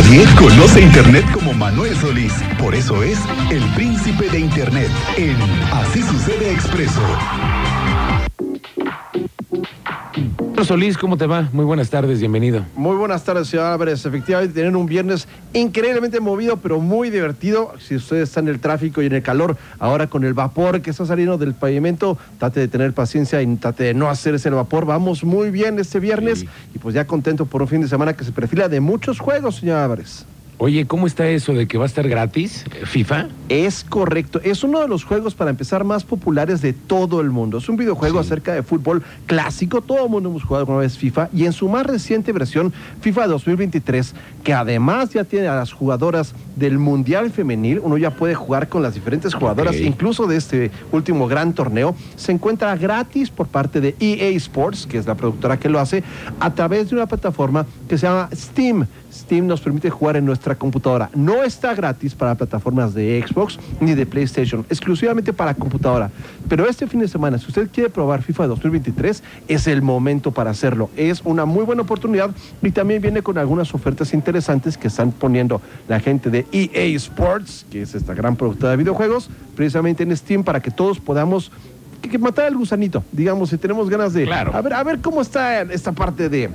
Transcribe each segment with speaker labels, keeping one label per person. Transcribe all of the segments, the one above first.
Speaker 1: Nadie conoce Internet como Manuel Solís. Por eso es el príncipe de Internet en Así Sucede Expreso.
Speaker 2: Solís, ¿cómo te va? Muy buenas tardes, bienvenido.
Speaker 3: Muy buenas tardes, señor Álvarez. Efectivamente, tener un viernes increíblemente movido, pero muy divertido. Si usted está en el tráfico y en el calor, ahora con el vapor que está saliendo del pavimento, trate de tener paciencia y trate de no hacerse el vapor. Vamos muy bien este viernes
Speaker 2: Sí.
Speaker 3: y pues ya contento por un fin de semana que se perfila de muchos juegos, señor Álvarez.
Speaker 2: Oye, ¿cómo está eso de que va a estar gratis eh, FIFA?
Speaker 3: Es correcto. Es uno de los juegos, para empezar, más populares de todo el mundo. Es un videojuego
Speaker 2: Sí.
Speaker 3: acerca de fútbol clásico. Todo el mundo hemos jugado alguna vez FIFA. Y en su más reciente versión, FIFA 2023, que además ya tiene a las jugadoras del Mundial Femenil, uno ya puede jugar con las diferentes jugadoras, incluso de este último gran torneo, se encuentra gratis por parte de EA Sports, que es la productora que lo hace, a través de una plataforma que se llama Steam. Steam nos permite jugar en nuestra computadora. No está gratis para plataformas de Xbox ni de PlayStation, exclusivamente para computadora. Pero este fin de semana, si usted quiere probar FIFA 2023, es el momento para hacerlo. Es una muy buena oportunidad y también viene con algunas ofertas interesantes que están poniendo la gente de EA Sports, que es esta gran productora de videojuegos, precisamente en Steam para que todos podamos que, que matar el gusanito, digamos, si tenemos ganas de
Speaker 2: Claro.
Speaker 3: a ver a ver cómo está esta parte de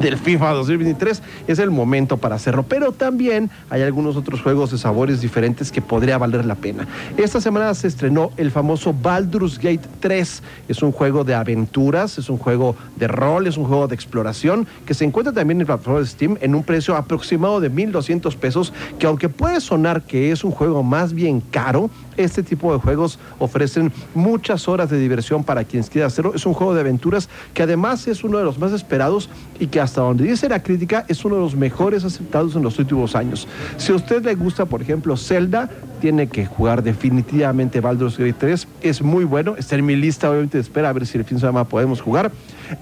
Speaker 3: del FIFA 2023 es el momento para hacerlo, pero también hay algunos otros juegos de sabores diferentes que podría valer la pena. Esta semana se estrenó el famoso Baldur's Gate 3, es un juego de aventuras, es un juego de rol, es un juego de exploración que se encuentra también en la plataforma de Steam en un precio aproximado de 1.200 pesos, que aunque puede sonar que es un juego más bien caro, este tipo de juegos ofrecen muchas horas de diversión para quienes quieran hacerlo. Es un juego de aventuras que además es uno de los más esperados y que hasta donde dice la crítica es uno de los mejores aceptados en los últimos años. Si a usted le gusta, por ejemplo, Zelda, tiene que jugar definitivamente Baldur's Gate 3. Es muy bueno. Está en mi lista, obviamente, de espera a ver si el fin de semana podemos jugar.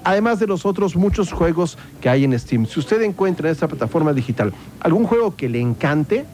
Speaker 3: Además de los otros muchos juegos que hay en Steam. Si usted encuentra en esta plataforma digital algún juego que le encante,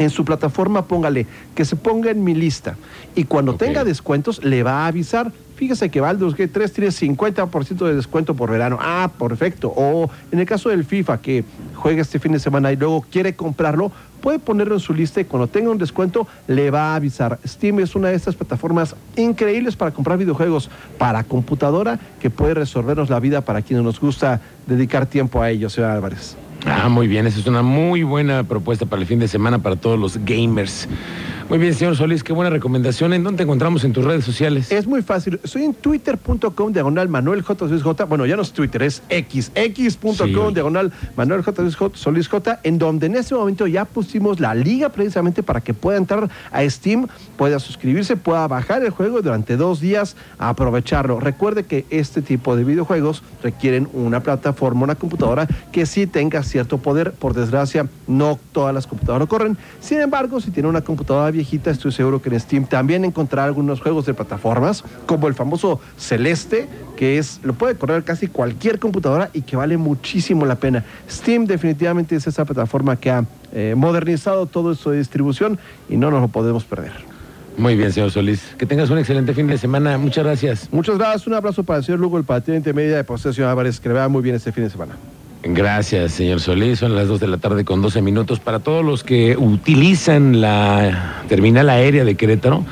Speaker 3: en su plataforma póngale que se ponga en mi lista y cuando tenga descuentos le va a avisar. Fíjese que Baldur's Gate 3 tiene 50% de descuento por verano. Ah, perfecto. O en el caso del FIFA que juega este fin de semana y luego quiere comprarlo, puede ponerlo en su lista y cuando tenga un descuento le va a avisar. Steam es una de estas plataformas increíbles para comprar videojuegos para computadora que puede resolvernos la vida para quienes nos gusta dedicar tiempo a ello, señor Álvarez.
Speaker 2: Ah, muy bien, esa es una muy buena propuesta para el fin de semana para todos los gamers. Muy bien, señor Solís, qué buena recomendación. ¿En dónde te encontramos en tus redes sociales?
Speaker 3: Es muy fácil. Estoy en twitter.com diagonal Manuel J. Solís J. Bueno, ya no es Twitter, es X. X.com
Speaker 2: Sí.
Speaker 3: diagonal Manuel J. Solís J-. En donde en este momento ya pusimos la liga precisamente para que pueda entrar a Steam, pueda suscribirse, pueda bajar el juego y durante dos días aprovecharlo. Recuerde que este tipo de videojuegos requieren una plataforma, una computadora que sí tenga cierto poder. Por desgracia, no todas las computadoras corren. Sin embargo, si tiene una computadora viejita, estoy seguro que en Steam también encontrará algunos juegos de plataformas, como el famoso Celeste, que es, lo puede correr casi cualquier computadora y que vale muchísimo la pena. Steam definitivamente es esa plataforma que ha eh, modernizado todo de distribución y no nos lo podemos perder.
Speaker 2: Muy bien, señor Solís. Que tengas un excelente fin de semana. Muchas gracias.
Speaker 3: Muchas gracias, un abrazo para el señor Lugo, el patente media de posesión Álvarez, que le vaya muy bien este fin de semana.
Speaker 2: Gracias, señor Solís. Son las 2 de la tarde con 12 minutos. Para todos los que utilizan la terminal aérea de Querétaro,